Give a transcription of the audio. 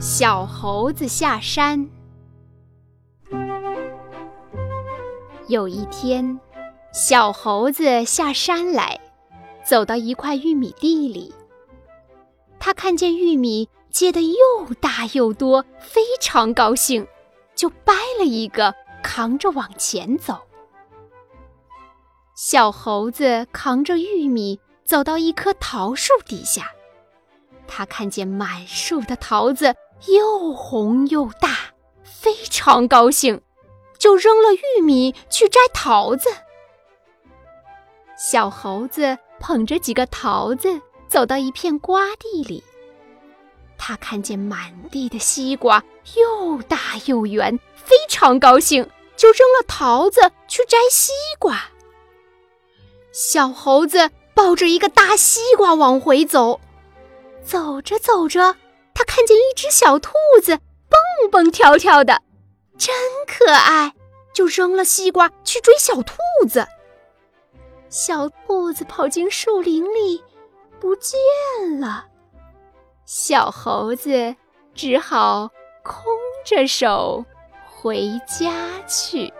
小猴子下山。有一天，小猴子下山来，走到一块玉米地里。他看见玉米结得又大又多，非常高兴，就掰了一个，扛着往前走。小猴子扛着玉米走到一棵桃树底下，他看见满树的桃子又红又大，非常高兴。就扔了玉米去摘桃子。小猴子捧着几个桃子走到一片瓜地里，他看见满地的西瓜又大又圆，非常高兴，就扔了桃子去摘西瓜。小猴子抱着一个大西瓜往回走，走着走着，见一只小兔子蹦蹦跳跳的。真可爱，就扔了西瓜去追小兔子。小兔子跑进树林里，不见了。小猴子只好空着手回家去。